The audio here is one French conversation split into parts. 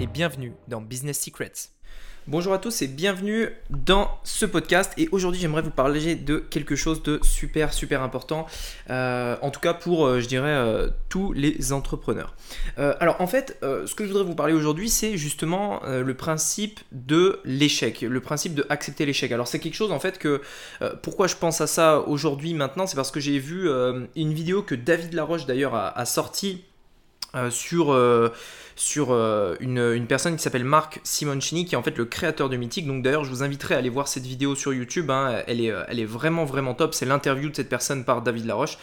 et bienvenue dans Business Secrets. Bonjour à tous et bienvenue dans ce podcast. Et aujourd'hui, j'aimerais vous parler de quelque chose de super, super important. Euh, en tout cas, pour, euh, je dirais, euh, tous les entrepreneurs. alors, en fait, ce que je voudrais vous parler aujourd'hui, c'est justement le principe de l'échec, le principe de accepter l'échec. Alors, c'est quelque chose, en fait, que. pourquoi je pense à ça aujourd'hui, maintenant C'est parce que j'ai vu une vidéo que David Laroche, d'ailleurs, a, a sortie sur sur euh, une, personne qui s'appelle Marc Simoncini, qui est en fait le créateur de Mythique. Donc d'ailleurs, je vous inviterai à aller voir cette vidéo sur YouTube. Hein. Elle, est, elle est vraiment, vraiment top. C'est l'interview de cette personne par David Laroche.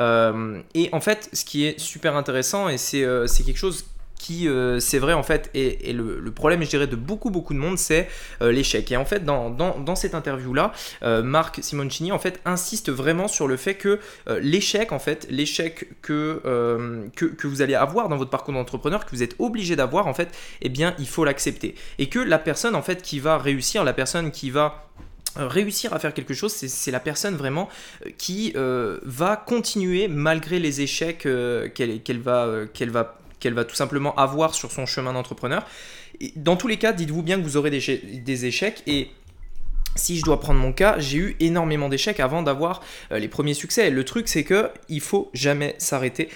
Euh, et en fait, ce qui est super intéressant, et c'est euh, quelque chose euh, c'est vrai en fait, et, le, problème, je dirais, de beaucoup, beaucoup de monde, c'est euh, l'échec. Et en fait, dans, cette interview-là, euh, Marc Simoncini, en fait, insiste vraiment sur le fait que l'échec, en fait, l'échec que, que, que, vous allez avoir dans votre parcours d'entrepreneur, que vous êtes obligé d'avoir, en fait, eh bien, il faut l'accepter. Et que la personne, en fait, qui va réussir, la personne qui va réussir à faire quelque chose, c'est la personne vraiment qui va continuer malgré les échecs qu'elle va, qu'elle va qu'elle va tout simplement avoir sur son chemin d'entrepreneur. Dans tous les cas, dites-vous bien que vous aurez des, échecs et si je dois prendre mon cas, j'ai eu énormément d'échecs avant d'avoir euh, les premiers succès. Le truc, c'est que il faut jamais s'arrêter.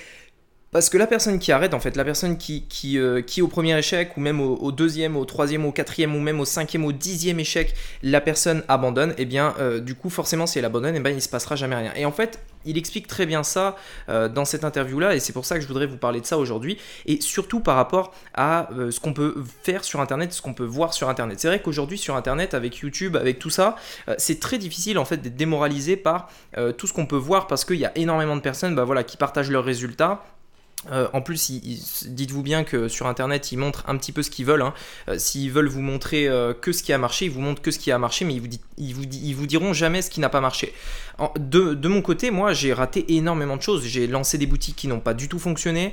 Parce que la personne qui arrête, en fait, la personne qui, qui, euh, qui au premier échec, ou même au, deuxième, au troisième, au quatrième, ou même au cinquième, au dixième échec, la personne abandonne, et eh bien, euh, du coup, forcément, si elle abandonne, eh bien, il se passera jamais rien. Et en fait, il explique très bien ça euh, dans cette interview-là, et c'est pour ça que je voudrais vous parler de ça aujourd'hui, et surtout par rapport à ce qu'on peut faire sur Internet, ce qu'on peut voir sur Internet. C'est vrai qu'aujourd'hui, sur Internet, avec YouTube, avec tout ça, c'est très difficile, en fait, d'être démoralisé par tout ce qu'on peut voir, parce qu'il y a énormément de personnes bah, voilà, qui partagent leurs résultats, euh, en plus, dites-vous bien que sur Internet, ils montrent un petit peu ce qu'ils veulent. Hein. Euh, s'ils veulent vous montrer euh, que ce qui a marché, ils vous montrent que ce qui a marché, mais ils vous, vous, ils vous diront jamais ce qui n'a pas marché. de, mon côté, moi, j'ai raté énormément de choses. J'ai lancé des boutiques qui n'ont pas du tout fonctionné.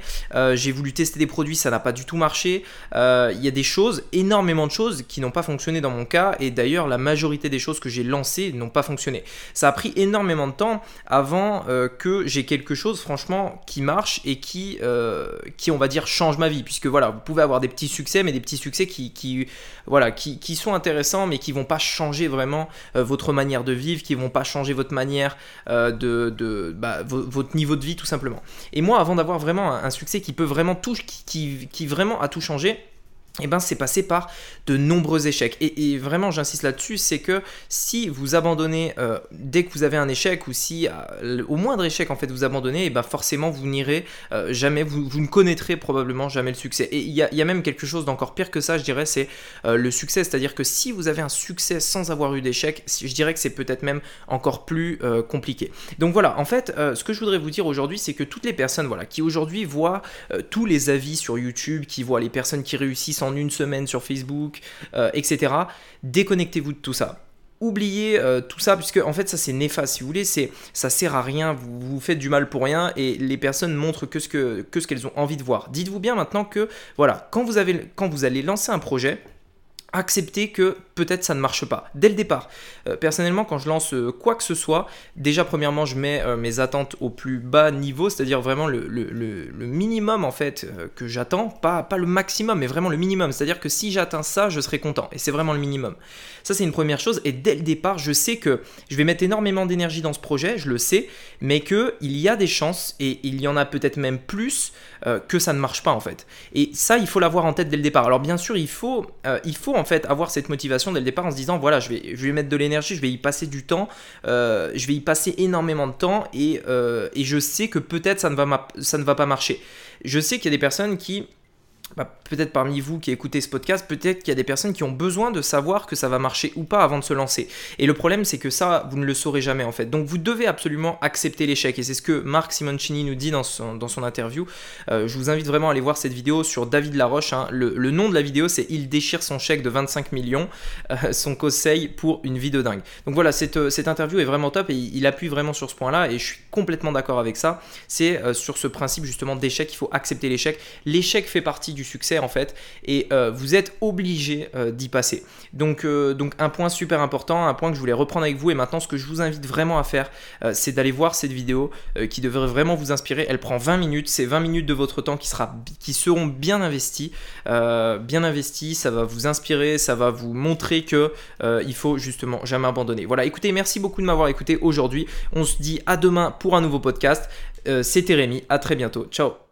j'ai voulu tester des produits, ça n'a pas du tout marché. Il y a des choses, énormément de choses qui n'ont pas fonctionné dans mon cas. Et d'ailleurs, la majorité des choses que j'ai lancées n'ont pas fonctionné. Ça a pris énormément de temps avant que j'ai quelque chose, franchement, qui marche et qui euh, qui, on va dire, change ma vie. Puisque voilà, vous pouvez avoir des petits succès, mais des petits succès qui, voilà, qui, sont intéressants, mais qui vont pas changer vraiment euh, votre manière de vivre, qui vont pas changer votre manière euh, de, bah, votre niveau de vie, tout simplement. Et moi, avant d'avoir vraiment un, succès qui peut vraiment tout, qui vraiment a tout changé, eh ben, c'est passé par de nombreux échecs. Et, vraiment, j'insiste là-dessus, c'est que si vous abandonnez euh, dès que vous avez un échec, ou si euh, au moindre échec, en fait, vous abandonnez, eh ben forcément, vous n'irez euh, jamais, vous, ne connaîtrez probablement jamais le succès. Et il y, a, même quelque chose d'encore pire que ça, je dirais, c'est le succès. C'est-à-dire que si vous avez un succès sans avoir eu d'échec, je dirais que c'est peut-être même encore plus compliqué. Donc voilà, en fait, ce que je voudrais vous dire aujourd'hui, c'est que toutes les personnes voilà, qui aujourd'hui voient tous les avis sur YouTube, qui voient les personnes qui réussissent en une semaine sur Facebook, euh, etc. Déconnectez-vous de tout ça. Oubliez euh, tout ça puisque en fait ça c'est néfaste si vous voulez. C'est ça sert à rien. Vous, vous faites du mal pour rien et les personnes montrent que ce que, que ce qu'elles ont envie de voir. Dites-vous bien maintenant que voilà quand vous avez quand vous allez lancer un projet accepter que peut-être ça ne marche pas dès le départ. Euh, personnellement, quand je lance euh, quoi que ce soit, déjà premièrement, je mets euh, mes attentes au plus bas niveau, c'est-à-dire vraiment le, minimum en fait que j'attends, pas, le maximum, mais vraiment le minimum. C'est-à-dire que si j'atteins ça, je serai content. Et c'est vraiment le minimum. Ça, c'est une première chose. Et dès le départ, je sais que je vais mettre énormément d'énergie dans ce projet, je le sais, mais qu'il y a des chances, et il y en a peut-être même plus, que ça ne marche pas en fait. Et ça, il faut l'avoir en tête dès le départ. Alors bien sûr, il faut, il faut en fait avoir cette motivation dès le départ en se disant voilà je vais, je mettre de l'énergie, je vais y passer du temps, euh, je vais y passer énormément de temps et, euh, je sais que peut-être ça, ne va ça ne va pas marcher. Je sais qu'il y a des personnes qui bah, peut-être parmi vous qui écoutez ce podcast, peut-être qu'il y a des personnes qui ont besoin de savoir que ça va marcher ou pas avant de se lancer. Et le problème, c'est que ça, vous ne le saurez jamais en fait. Donc vous devez absolument accepter l'échec. Et c'est ce que Marc Simoncini nous dit dans son, dans son interview. Euh, je vous invite vraiment à aller voir cette vidéo sur David Laroche. Hein. Le, nom de la vidéo, c'est Il déchire son chèque de 25 millions, euh, son conseil pour une vie de dingue. Donc voilà, cette, euh, cette interview est vraiment top et il, appuie vraiment sur ce point-là. Et je suis complètement d'accord avec ça. C'est sur ce principe justement d'échec, il faut accepter l'échec. L'échec fait partie du succès en fait, et euh, vous êtes obligé euh, d'y passer. Donc, euh, donc un point super important, un point que je voulais reprendre avec vous, et maintenant ce que je vous invite vraiment à faire, c'est d'aller voir cette vidéo qui devrait vraiment vous inspirer. Elle prend 20 minutes, c'est 20 minutes de votre temps qui, sera, qui seront bien investis, bien investis, ça va vous inspirer, ça va vous montrer que il faut justement jamais abandonner. Voilà, écoutez, merci beaucoup de m'avoir écouté aujourd'hui. On se dit à demain pour un nouveau podcast. C'était Rémi, à très bientôt. Ciao